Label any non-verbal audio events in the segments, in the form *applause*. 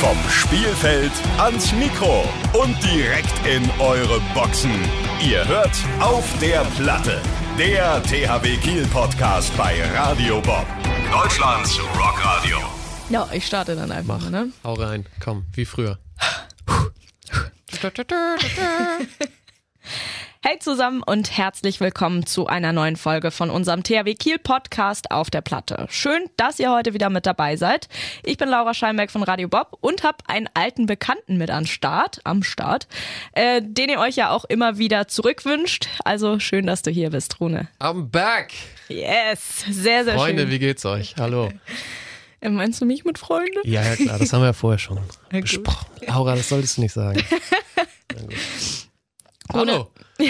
Vom Spielfeld ans Mikro und direkt in eure Boxen. Ihr hört auf der Platte. Der THW Kiel Podcast bei Radio Bob. Deutschlands Rockradio. Ja, ich starte dann einfach mal, ne? Hau rein, komm, wie früher. *laughs* Hey zusammen und herzlich willkommen zu einer neuen Folge von unserem THW Kiel Podcast auf der Platte. Schön, dass ihr heute wieder mit dabei seid. Ich bin Laura Scheinberg von Radio Bob und habe einen alten Bekannten mit am Start, am Start, äh, den ihr euch ja auch immer wieder zurückwünscht. Also schön, dass du hier bist, Rune. I'm back! Yes, sehr, sehr Freunde, schön. wie geht's euch? Hallo. Äh, meinst du mich mit Freunden? Ja, ja, klar, das haben wir ja vorher schon *laughs* besprochen. Laura, das solltest du nicht sagen. *laughs* Hallo. *laughs*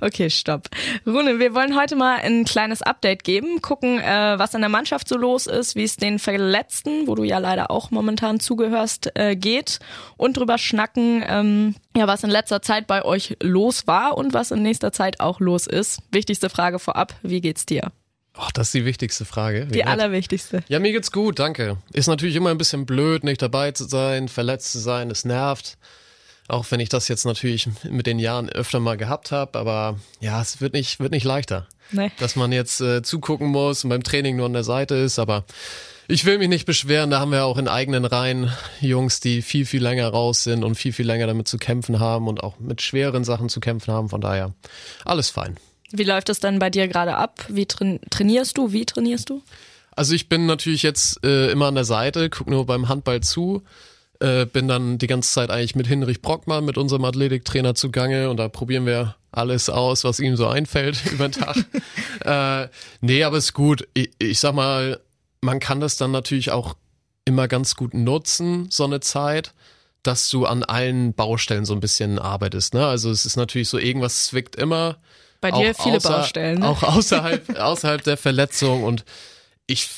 Okay, stopp. Rune, wir wollen heute mal ein kleines Update geben, gucken, äh, was in der Mannschaft so los ist, wie es den Verletzten, wo du ja leider auch momentan zugehörst, äh, geht und drüber schnacken, ähm, ja, was in letzter Zeit bei euch los war und was in nächster Zeit auch los ist. Wichtigste Frage vorab, wie geht's dir? Ach, das ist die wichtigste Frage. Wie Die nett. allerwichtigste. Ja, mir geht's gut, danke. Ist natürlich immer ein bisschen blöd, nicht dabei zu sein, verletzt zu sein, es nervt. Auch wenn ich das jetzt natürlich mit den Jahren öfter mal gehabt habe, aber ja, es wird nicht, wird nicht leichter. Nee. Dass man jetzt äh, zugucken muss und beim Training nur an der Seite ist, aber ich will mich nicht beschweren, da haben wir auch in eigenen Reihen Jungs, die viel, viel länger raus sind und viel, viel länger damit zu kämpfen haben und auch mit schweren Sachen zu kämpfen haben. Von daher, alles fein. Wie läuft es dann bei dir gerade ab? Wie train trainierst du? Wie trainierst du? Also ich bin natürlich jetzt äh, immer an der Seite, guck nur beim Handball zu, äh, bin dann die ganze Zeit eigentlich mit Hinrich Brockmann, mit unserem Athletiktrainer zugange und da probieren wir alles aus, was ihm so einfällt *laughs* über den Tag. äh, nee, aber ist gut. Ich, ich sag mal, man kann das dann natürlich auch immer ganz gut nutzen, so eine Zeit, dass du an allen Baustellen so ein bisschen arbeitest. Ne? Also es ist natürlich so, irgendwas zwickt immer. Bei dir Auch viele außer- Baustellen. Ne? Auch außerhalb, außerhalb der Verletzung und ich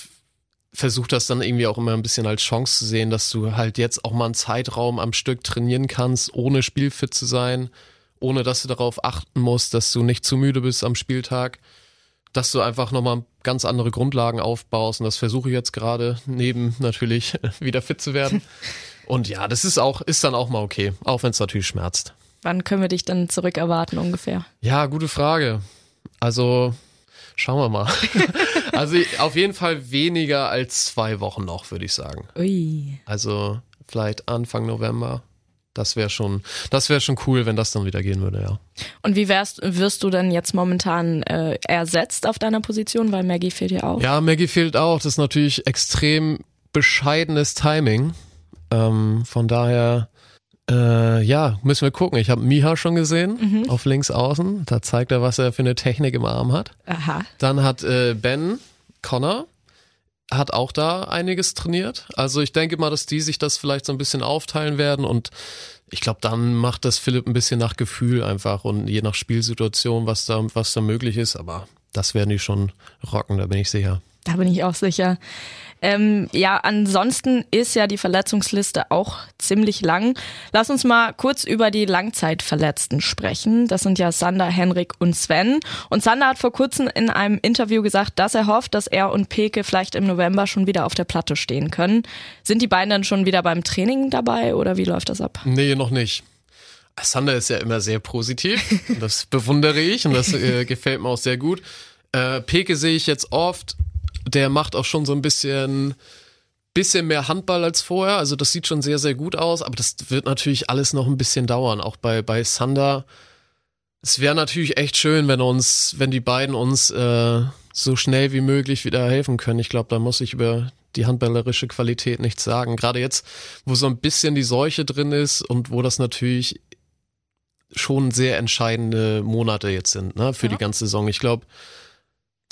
versuche das dann irgendwie auch immer ein bisschen als Chance zu sehen, dass du halt jetzt auch mal einen Zeitraum am Stück trainieren kannst, ohne spielfit zu sein, ohne dass du darauf achten musst, dass du nicht zu müde bist am Spieltag, dass du einfach nochmal ganz andere Grundlagen aufbaust und das versuche ich jetzt gerade, neben natürlich *laughs* wieder fit zu werden. Und ja, das ist auch, ist dann auch mal okay, auch wenn es natürlich schmerzt. Wann können wir dich dann zurück erwarten ungefähr? Ja, gute Frage. Also, schauen wir mal. *laughs* also auf jeden Fall weniger als zwei Wochen noch, würde ich sagen. Ui. Also vielleicht Anfang November. Das wäre schon, das wäre schon cool, wenn das dann wieder gehen würde, ja. Und wie wärst, wirst du denn jetzt momentan äh, ersetzt auf deiner Position, weil Maggie fehlt ja auch? Ja, Maggie fehlt auch. Das ist natürlich extrem bescheidenes Timing. Ähm, von daher, äh, ja, müssen wir gucken. Ich habe Miha schon gesehen auf links außen. Da zeigt er, was er für eine Technik im Arm hat. Aha. Dann hat äh, Ben Connor hat auch da einiges trainiert. Also ich denke mal, dass die sich das vielleicht so ein bisschen aufteilen werden und ich glaube, dann macht das Philipp ein bisschen nach Gefühl einfach und je nach Spielsituation, was da, was da möglich ist. Aber das werden die schon rocken, da bin ich sicher. Da bin ich auch sicher. Ähm, ja, ansonsten ist ja die Verletzungsliste auch ziemlich lang. Lass uns mal kurz über die Langzeitverletzten sprechen. Das sind ja Sander, Henrik und Sven. Und Sander hat vor kurzem in einem Interview gesagt, dass er hofft, dass er und Peke vielleicht im November schon wieder auf der Platte stehen können. Sind die beiden dann schon wieder beim Training dabei oder wie läuft das ab? Nee, noch nicht. Sander ist ja immer sehr positiv. *laughs* Das bewundere ich und das äh, gefällt mir auch sehr gut. Äh, Peke sehe ich jetzt oft. Der macht auch schon so ein bisschen, bisschen mehr Handball als vorher. Also das sieht schon sehr, sehr gut aus. Aber das wird natürlich alles noch ein bisschen dauern. Auch bei, bei Sander. Es wäre natürlich echt schön, wenn uns, wenn die beiden uns äh, so schnell wie möglich wieder helfen können. Ich glaube, da muss ich über die handballerische Qualität nichts sagen. Gerade jetzt, wo so ein bisschen die Seuche drin ist und wo das natürlich schon sehr entscheidende Monate jetzt sind, ne, für Ja. die ganze Saison. Ich glaube,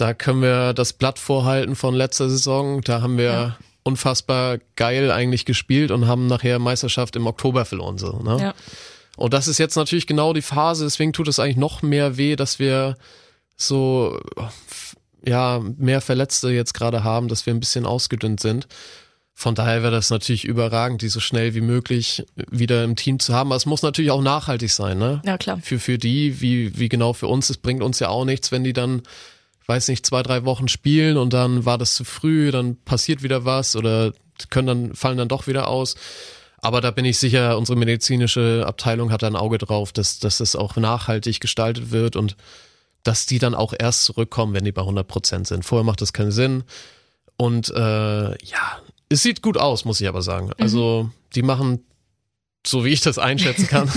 da können wir das Blatt vorhalten von letzter Saison. Da haben wir Ja. unfassbar geil eigentlich gespielt und haben nachher Meisterschaft im Oktober verloren. So, ne? Ja. Und das ist jetzt natürlich genau die Phase, deswegen tut es eigentlich noch mehr weh, dass wir so ja mehr Verletzte jetzt gerade haben, dass wir ein bisschen ausgedünnt sind. Von daher wäre das natürlich überragend, die so schnell wie möglich wieder im Team zu haben. Aber es muss natürlich auch nachhaltig sein, ne? Ja, klar. Für, für die, wie, wie genau für uns. Es bringt uns ja auch nichts, wenn die dann, weiß nicht, zwei, drei Wochen spielen und dann war das zu früh, dann passiert wieder was oder können dann, fallen dann doch wieder aus. Aber da bin ich sicher, unsere medizinische Abteilung hat da ein Auge drauf, dass, dass das auch nachhaltig gestaltet wird und dass die dann auch erst zurückkommen, wenn die bei 100 Prozent sind. Vorher macht das keinen Sinn. Und äh, ja, es sieht gut aus, muss ich aber sagen. Also die machen so wie ich das einschätzen kann.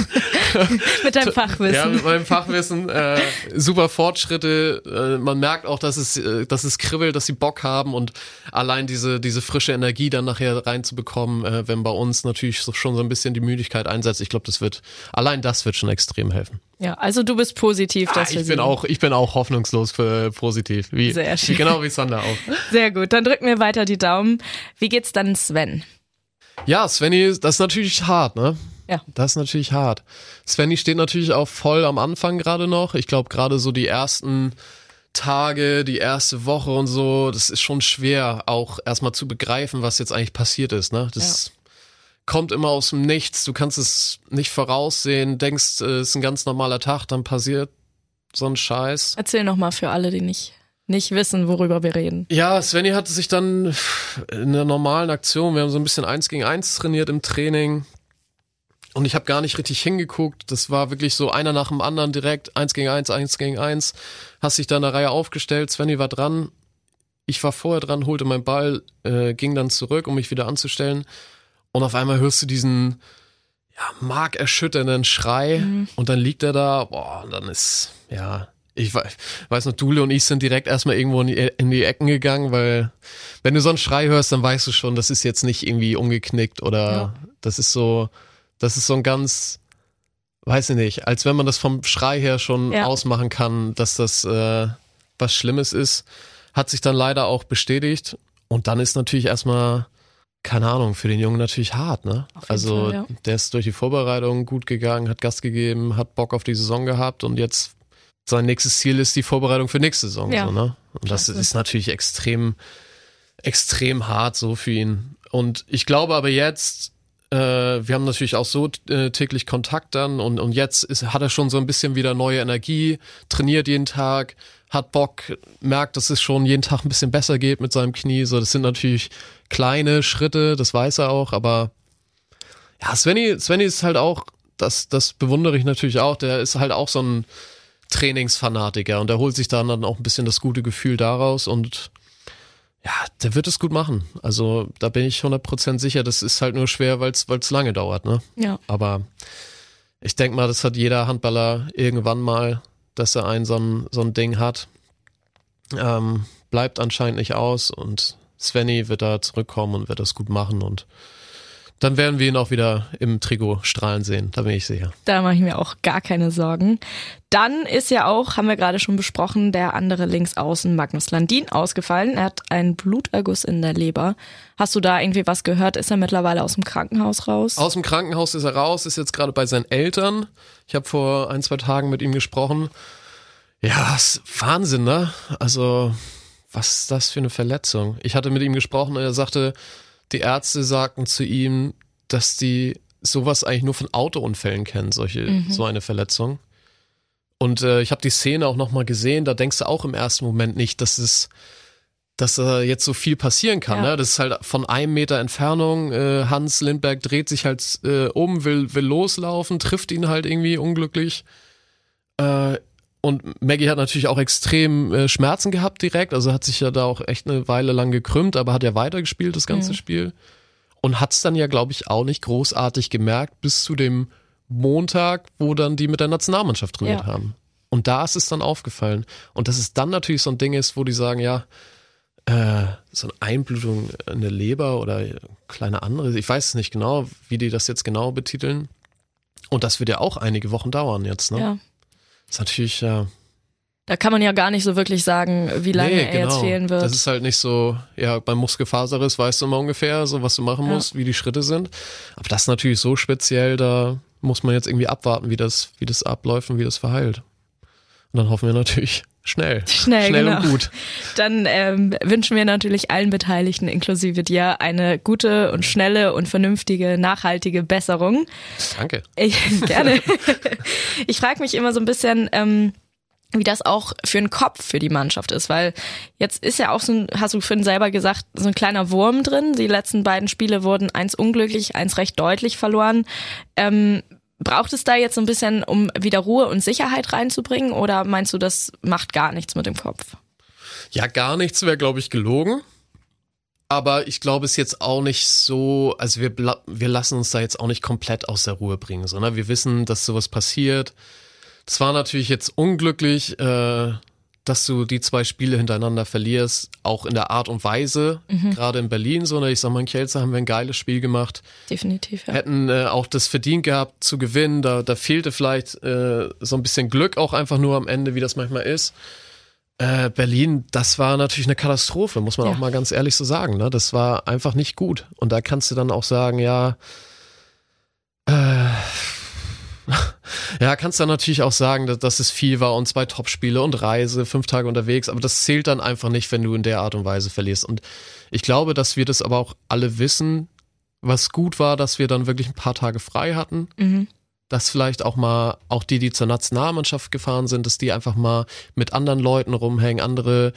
*laughs* mit deinem Fachwissen. Ja, mit meinem Fachwissen. Äh, super Fortschritte. Äh, man merkt auch, dass es, äh, dass es kribbelt, dass sie Bock haben und allein diese, diese frische Energie dann nachher reinzubekommen, äh, wenn bei uns natürlich so, schon so ein bisschen die Müdigkeit einsetzt. Ich glaube, das wird, allein das wird schon extrem helfen. Ja, also du bist positiv. Ah, dass wir ich bin auch, ich bin auch hoffnungslos für positiv. Wie, Sehr schön. Wie, genau wie Sander auch. Sehr gut, dann drücken wir weiter die Daumen. Wie geht's dann Sven? Ja, Svenny, das ist natürlich hart, ne? Ja. Das ist natürlich hart. Svenny steht natürlich auch voll am Anfang gerade noch. Ich glaube, gerade so die ersten Tage, die erste Woche und so, das ist schon schwer, auch erstmal zu begreifen, was jetzt eigentlich passiert ist, ne? Das kommt immer aus dem Nichts. Du kannst es nicht voraussehen, denkst, äh, es ist ein ganz normaler Tag, dann passiert so ein Scheiß. Erzähl noch mal für alle, die nicht, nicht wissen, worüber wir reden. Ja, Svenny hatte sich dann in der normalen Aktion, wir haben so ein bisschen eins gegen eins trainiert im Training. Und ich habe gar nicht richtig hingeguckt. Das war wirklich so einer nach dem anderen direkt, eins gegen eins, eins gegen eins. Hast dich da in der Reihe aufgestellt, Svenny war dran. Ich war vorher dran, holte meinen Ball, äh, ging dann zurück, um mich wieder anzustellen. Und auf einmal hörst du diesen ja, markerschütternden Schrei und dann liegt er da, boah, und dann ist, ja, ich we- weiß noch, Dule und ich sind direkt erstmal irgendwo in die, in die Ecken gegangen, weil wenn du so einen Schrei hörst, dann weißt du schon, das ist jetzt nicht irgendwie umgeknickt oder Ja. das ist so, das ist so ein ganz, weiß ich nicht, als wenn man das vom Schrei her schon Ja. ausmachen kann, dass das äh, was Schlimmes ist, hat sich dann leider auch bestätigt und dann ist natürlich erstmal keine Ahnung, für den Jungen natürlich hart, ne? Also Fall, ja. der ist durch die Vorbereitung gut gegangen, hat Gas gegeben, hat Bock auf die Saison gehabt und jetzt sein nächstes Ziel ist die Vorbereitung für nächste Saison, Ja. so, ne? Und das Klasse. ist natürlich extrem, extrem hart so für ihn. Und ich glaube aber jetzt, äh, wir haben natürlich auch so äh, täglich Kontakt dann und, und jetzt ist, hat er schon so ein bisschen wieder neue Energie, trainiert jeden Tag, hat Bock, merkt, dass es schon jeden Tag ein bisschen besser geht mit seinem Knie. So, das sind natürlich kleine Schritte, das weiß er auch, aber ja, Svenny, Svenny ist halt auch, das, das bewundere ich natürlich auch, der ist halt auch so ein Trainingsfanatiker und der holt sich dann, dann auch ein bisschen das gute Gefühl daraus und ja, der wird es gut machen. Also da bin ich 100% sicher, das ist halt nur schwer, weil es lange dauert, ne? Ja. Aber ich denke mal, das hat jeder Handballer irgendwann mal, dass er ein so ein, so ein Ding hat. Ähm, bleibt anscheinend nicht aus und Svenny wird da zurückkommen und wird das gut machen und dann werden wir ihn auch wieder im Trikot strahlen sehen, da bin ich sicher. Da mache ich mir auch gar keine Sorgen. Dann ist ja auch, haben wir gerade schon besprochen, der andere Linksaußen Magnus Landin ausgefallen. Er hat einen Bluterguss in der Leber. Hast du da irgendwie was gehört? Ist er mittlerweile aus dem Krankenhaus raus? Aus dem Krankenhaus ist er raus, ist jetzt gerade bei seinen Eltern. Ich habe vor ein, zwei Tagen mit ihm gesprochen. Ja, ist Wahnsinn, ne? Also, was ist das für eine Verletzung? Ich hatte mit ihm gesprochen und er sagte, die Ärzte sagten zu ihm, dass die sowas eigentlich nur von Autounfällen kennen, solche, so eine Verletzung. Und äh, ich habe die Szene auch nochmal gesehen, da denkst du auch im ersten Moment nicht, dass es dass äh, jetzt so viel passieren kann. Ja. Ne? Das ist halt von einem Meter Entfernung. Äh, Hans Lindberg dreht sich halt äh, um, will, will loslaufen, trifft ihn halt irgendwie unglücklich. Äh, und Maggie hat natürlich auch extrem äh, Schmerzen gehabt direkt. Also hat sich ja da auch echt eine Weile lang gekrümmt, aber hat ja weitergespielt das ganze Mhm. Spiel. Und hat es dann ja, glaube ich, auch nicht großartig gemerkt bis zu dem Montag, wo dann die mit der Nationalmannschaft trainiert Ja. haben. Und da ist es dann aufgefallen. Und dass es dann natürlich so ein Ding ist, wo die sagen, ja, äh, so eine Einblutung in der Leber oder kleine andere, ich weiß es nicht genau, wie die das jetzt genau betiteln. Und das wird ja auch einige Wochen dauern jetzt, ne? Ja. Ist natürlich, ja. Da kann man ja gar nicht so wirklich sagen, wie lange nee, er genau. jetzt fehlen wird. Das ist halt nicht so, ja, beim Muskelfaserriss weißt du immer ungefähr, so was du machen Ja. musst, wie die Schritte sind. Aber das ist natürlich so speziell, da muss man jetzt irgendwie abwarten, wie das, wie das abläuft und wie das verheilt. Und dann hoffen wir natürlich schnell. Schnell, schnell genau. und gut. Dann ähm, wünschen wir natürlich allen Beteiligten, inklusive dir, eine gute und schnelle und vernünftige, nachhaltige Besserung. Danke. Ich, *laughs* gerne. ich frage mich immer so ein bisschen, ähm, wie das auch für den Kopf für die Mannschaft ist, weil jetzt ist ja auch so ein, hast du vorhin selber gesagt, so ein kleiner Wurm drin. Die letzten beiden Spiele wurden eins unglücklich, eins recht deutlich verloren. Ähm, braucht es da jetzt ein bisschen, um wieder Ruhe und Sicherheit reinzubringen oder meinst du, das macht gar nichts mit dem Kopf? Ja, gar nichts wäre, glaube ich, gelogen. Aber ich glaube, es ist jetzt auch nicht so, also wir, wir lassen uns da jetzt auch nicht komplett aus der Ruhe bringen, sondern wir wissen, dass sowas passiert es war natürlich jetzt unglücklich, äh, dass du die zwei Spiele hintereinander verlierst, auch in der Art und Weise, mhm. gerade in Berlin so. Ne? Ich sag mal, in Kielce haben wir ein geiles Spiel gemacht. Definitiv, ja. Hätten äh, auch das verdient gehabt zu gewinnen. Da, da fehlte vielleicht äh, so ein bisschen Glück auch einfach nur am Ende, wie das manchmal ist. Äh, Berlin, das war natürlich eine Katastrophe, muss man ja. auch mal ganz ehrlich so sagen. Ne? Das war einfach nicht gut. Und da kannst du dann auch sagen, ja, äh, ja, kannst dann natürlich auch sagen, dass, dass es viel war und zwei Topspiele und Reise, fünf Tage unterwegs, aber das zählt dann einfach nicht, wenn du in der Art und Weise verlierst. Und ich glaube, dass wir das aber auch alle wissen, was gut war, dass wir dann wirklich ein paar Tage frei hatten. Mhm. Dass vielleicht auch mal, auch die, die zur Nationalmannschaft gefahren sind, dass die einfach mal mit anderen Leuten rumhängen, andere,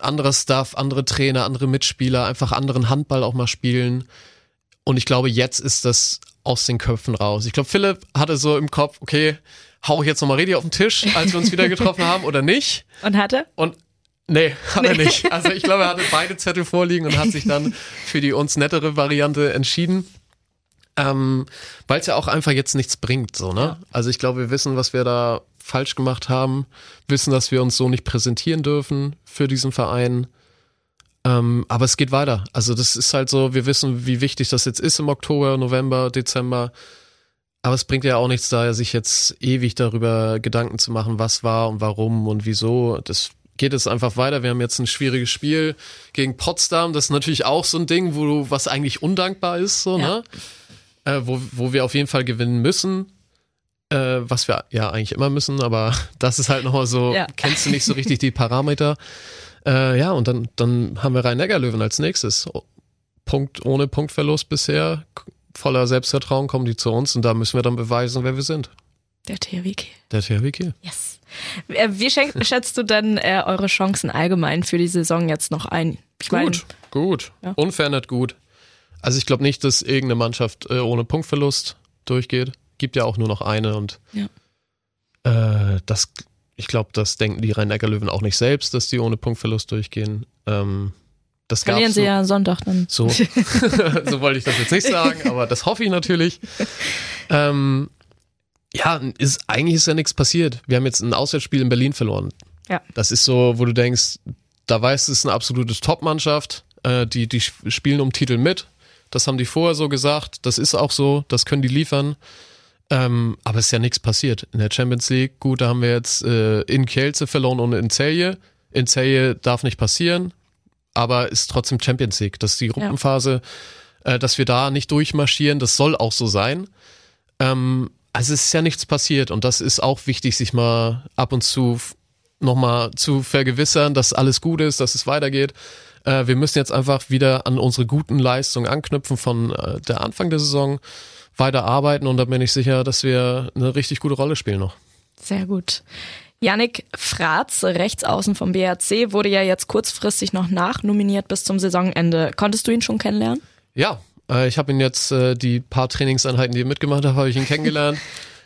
andere Stuff, andere Trainer, andere Mitspieler, einfach anderen Handball auch mal spielen. Und ich glaube, jetzt ist das aus den Köpfen raus. Ich glaube, Philipp hatte so im Kopf, okay, hau ich jetzt nochmal richtig auf den Tisch, als wir uns wieder getroffen haben oder nicht? Und hatte? Und nee, hat nee. er nicht. Also ich glaube, er hatte beide Zettel vorliegen und hat sich dann für die uns nettere Variante entschieden. Ähm, Weil es ja auch einfach jetzt nichts bringt, so, ne? Ja. Also ich glaube, wir wissen, was wir da falsch gemacht haben, wissen, dass wir uns so nicht präsentieren dürfen für diesen Verein. Ähm, aber es geht weiter. Also das ist halt so, wir wissen, wie wichtig das jetzt ist im Oktober, November, Dezember. Aber es bringt ja auch nichts da, sich jetzt ewig darüber Gedanken zu machen, was war und warum und wieso. Das geht jetzt einfach weiter. Wir haben jetzt ein schwieriges Spiel gegen Potsdam. Das ist natürlich auch so ein Ding, wo du, was eigentlich undankbar ist, so, ja. ne? Äh, wo, wo wir auf jeden Fall gewinnen müssen. Äh, was wir ja eigentlich immer müssen, aber *laughs* das ist halt nochmal so, ja. kennst du nicht so richtig die Parameter. Äh, ja, und dann, dann haben wir Rhein-Neckar-Löwen als nächstes. Punkt ohne Punktverlust bisher, voller Selbstvertrauen kommen die zu uns und da müssen wir dann beweisen, wer wir sind. Der THW Kiel. Der THW Kiel. Yes. Äh, wie *laughs* schätzt du denn äh, eure Chancen allgemein für die Saison jetzt noch ein? Ich gut, gut. Ja. Unverändert gut. Also ich glaube nicht, dass irgendeine Mannschaft äh, ohne Punktverlust durchgeht. Gibt ja auch nur noch eine und ja. äh, das ich glaube, das denken die Rhein-Neckar-Löwen auch nicht selbst, dass die ohne Punktverlust durchgehen. Ähm, das Verlieren sie ja Sonntag dann. So, *laughs* so wollte ich das jetzt nicht sagen, aber das hoffe ich natürlich. Ähm, ja, ist, eigentlich ist ja nichts passiert. Wir haben jetzt ein Auswärtsspiel in Berlin verloren. Ja. Das ist so, wo du denkst, da weißt du, es ist eine absolute Top-Mannschaft. Äh, die, die spielen um Titel mit. Das haben die vorher so gesagt. Das ist auch so. Das können die liefern. Ähm, aber es ist ja nichts passiert. In der Champions League, gut, da haben wir jetzt äh, in Kielce verloren und in Celje. In Celje darf nicht passieren, aber ist trotzdem Champions League. Das ist die Gruppenphase, ja. äh, dass wir da nicht durchmarschieren, das soll auch so sein. Ähm, also es ist ja nichts passiert und das ist auch wichtig, sich mal ab und zu nochmal zu vergewissern, dass alles gut ist, dass es weitergeht. Äh, wir müssen jetzt einfach wieder an unsere guten Leistungen anknüpfen von äh, der Anfang der Saison weiter arbeiten und da bin ich sicher, dass wir eine richtig gute Rolle spielen noch. Sehr gut. Yannick Fratz, Rechtsaußen vom BRC, wurde ja jetzt kurzfristig noch nachnominiert bis zum Saisonende. Konntest du ihn schon kennenlernen? Ja, äh, ich habe ihn jetzt äh, die paar Trainingseinheiten, die er mitgemacht hat, *laughs* habe ich ihn kennengelernt.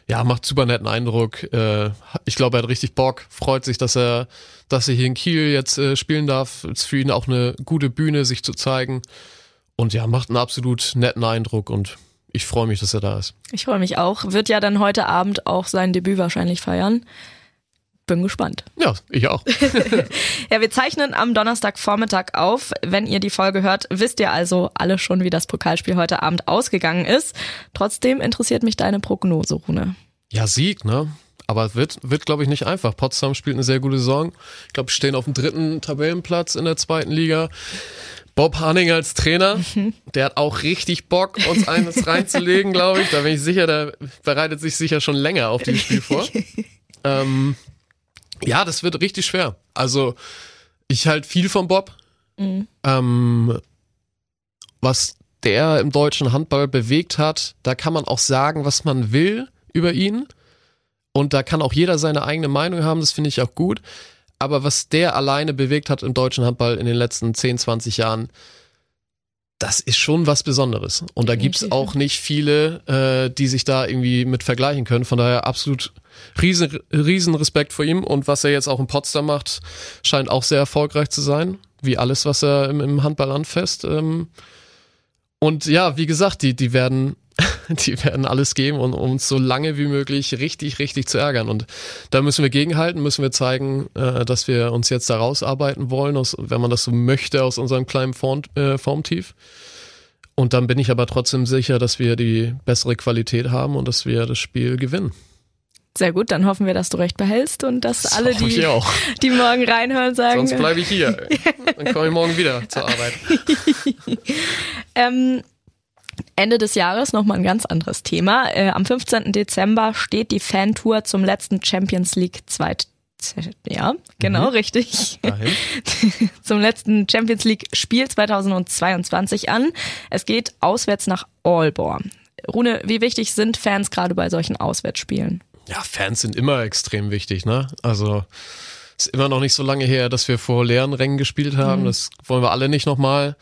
ja, macht super netten Eindruck. Äh, ich glaube, er hat richtig Bock, freut sich, dass er, dass er hier in Kiel jetzt spielen darf. Ist für ihn auch eine gute Bühne, sich zu zeigen. Und ja, macht einen absolut netten Eindruck und ich freue mich, dass er da ist. Ich freue mich auch. Wird ja dann heute Abend auch sein Debüt wahrscheinlich feiern. Bin gespannt. Ja, ich auch. *laughs* ja, wir zeichnen am Donnerstagvormittag auf. Wenn ihr die Folge hört, wisst ihr also alle schon, wie das Pokalspiel heute Abend ausgegangen ist. Trotzdem interessiert mich deine Prognose, Rune. Ja, Sieg, ne? Aber wird, wird glaube ich, nicht einfach. Potsdam spielt eine sehr gute Saison. Ich glaube, stehen auf dem dritten Tabellenplatz in der zweiten Liga. Bob Hanning als Trainer, mhm. *laughs* der hat auch richtig Bock, uns eines reinzulegen, glaube ich. Da bin ich sicher, der bereitet sich sicher schon länger auf dieses Spiel vor. *laughs* ähm, ja, das wird richtig schwer. Also, ich halte viel von Bob. Mhm. Ähm, was der im deutschen Handball bewegt hat, da kann man auch sagen, was man will über ihn. Und da kann auch jeder seine eigene Meinung haben, das finde ich auch gut. Aber was der alleine bewegt hat im deutschen Handball in den letzten 10, 20 Jahren, das ist schon was Besonderes. Und da gibt's auch nicht viele, äh, die sich da irgendwie mit vergleichen können. Von daher absolut riesen, riesen Respekt vor ihm. Und was er jetzt auch in Potsdam macht, scheint auch sehr erfolgreich zu sein. Wie alles, was er im, im Handball anfasst. Ähm, und ja, wie gesagt, die, die werden *laughs* die werden alles geben, um uns so lange wie möglich richtig, richtig zu ärgern. Und da müssen wir gegenhalten, müssen wir zeigen, äh, dass wir uns jetzt da rausarbeiten wollen, aus, wenn man das so möchte, aus unserem kleinen Form, äh, Formtief. Und dann bin ich aber trotzdem sicher, dass wir die bessere Qualität haben und dass wir das Spiel gewinnen. Sehr gut, dann hoffen wir, dass du recht behältst und dass das alle, die, *laughs* die morgen reinhören, sagen. Sonst bleibe ich hier. *laughs* dann komme ich morgen wieder zur Arbeit. ähm, Ende des Jahres nochmal ein ganz anderes Thema. Äh, am 15. Dezember steht die Fantour zum letzten Champions League zweit ja, genau, mhm. richtig. *laughs* Zum letzten Champions League Spiel 2022 an. Es geht auswärts nach Aalborg. Rune, wie wichtig sind Fans gerade bei solchen Auswärtsspielen? Ja, Fans sind immer extrem wichtig, ne? Also ist immer noch nicht so lange her, dass wir vor leeren Rängen gespielt haben. Mhm. Das wollen wir alle nicht nochmal.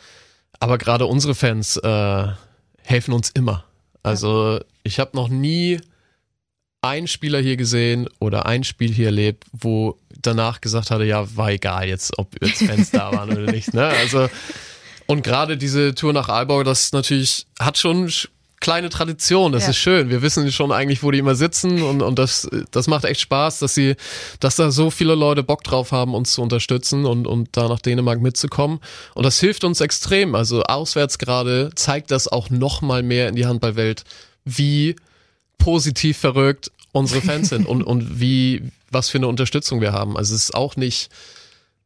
Aber gerade unsere Fans äh, helfen uns immer. Also ich habe noch nie einen Spieler hier gesehen oder ein Spiel hier erlebt, wo danach gesagt hatte, ja, war egal jetzt, ob jetzt Fans da waren oder nicht. Ne? Also und gerade diese Tour nach Aalborg, das natürlich hat schon kleine Tradition. Das ja. ist schön. Wir wissen schon eigentlich, wo die immer sitzen und, und das, das macht echt Spaß, dass sie, dass da so viele Leute Bock drauf haben, uns zu unterstützen und, und da nach Dänemark mitzukommen. Und das hilft uns extrem. Also auswärts gerade zeigt das auch noch mal mehr in die Handballwelt, wie positiv verrückt unsere Fans sind *laughs* und, und wie, was für eine Unterstützung wir haben. Also es ist auch nicht,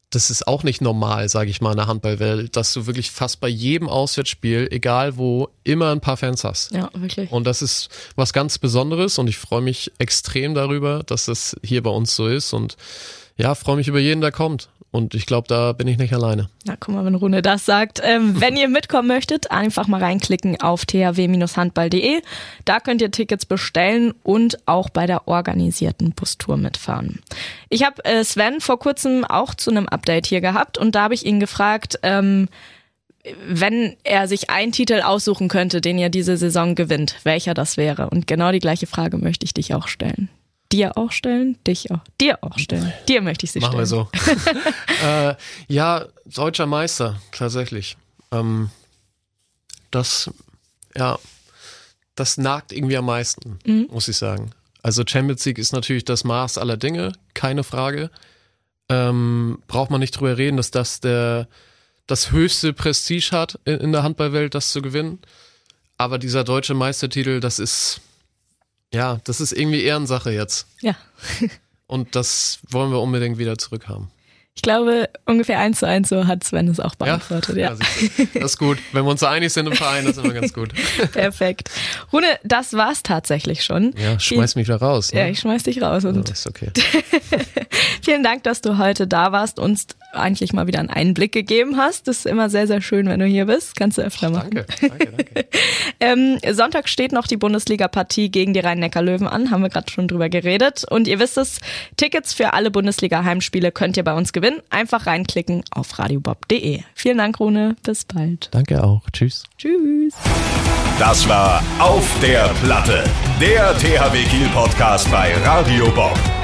das ist auch nicht normal, sage ich mal, in der Handballwelt, dass du wirklich fast bei jedem Auswärtsspiel, egal wo, immer ein paar Fans hast. Ja, wirklich. Und das ist was ganz Besonderes und ich freue mich extrem darüber, dass das hier bei uns so ist und ja, freue mich über jeden, der kommt. Und ich glaube, da bin ich nicht alleine. Na, guck mal, wenn Rune das sagt. Ähm, wenn ihr mitkommen möchtet, einfach mal reinklicken auf thw-handball.de. Da könnt ihr Tickets bestellen und auch bei der organisierten Bustour mitfahren. Ich habe äh, Sven vor kurzem auch zu einem Update hier gehabt und da habe ich ihn gefragt, ähm, wenn er sich einen Titel aussuchen könnte, den ihr diese Saison gewinnt, welcher das wäre. Und genau die gleiche Frage möchte ich dich auch stellen dir auch stellen, dich auch, dir auch stellen. Dir möchte ich sie Machen stellen. Machen wir so. *laughs* äh, ja, deutscher Meister, tatsächlich. Ähm, das, ja, das nagt irgendwie am meisten, mhm. muss ich sagen. Also Champions League ist natürlich das Maß aller Dinge, keine Frage. Ähm, braucht man nicht drüber reden, dass das der das höchste Prestige hat in, in der Handballwelt, das zu gewinnen. Aber dieser deutsche Meistertitel, das ist ja, das ist irgendwie Ehrensache jetzt. Ja. *laughs* Und das wollen wir unbedingt wieder zurückhaben. Ich glaube, ungefähr eins zu eins so hat Sven es auch beantwortet. Ja, ja. ja das ist gut. Wenn wir uns so einig sind im Verein, das ist immer ganz gut. *laughs* Perfekt. Rune, das war's tatsächlich schon. Ja, schmeiß mich da raus. Ne? Ja, ich schmeiß dich raus. Und ja, ist okay. *laughs* Vielen Dank, dass du heute da warst und eigentlich mal wieder einen Einblick gegeben hast. Das ist immer sehr, sehr schön, wenn du hier bist. Kannst du öfter machen. Danke, danke, danke. *laughs* ähm, Sonntag steht noch die Bundesliga-Partie gegen die Rhein-Neckar-Löwen an. Haben wir gerade schon drüber geredet. Und ihr wisst es, Tickets für alle Bundesliga-Heimspiele könnt ihr bei uns gewinnen. Einfach reinklicken auf radiobob.de. Vielen Dank, Rune. Bis bald. Danke auch. Tschüss. Tschüss. Das war Auf der Platte, der THW Kiel Podcast bei Radio Bob.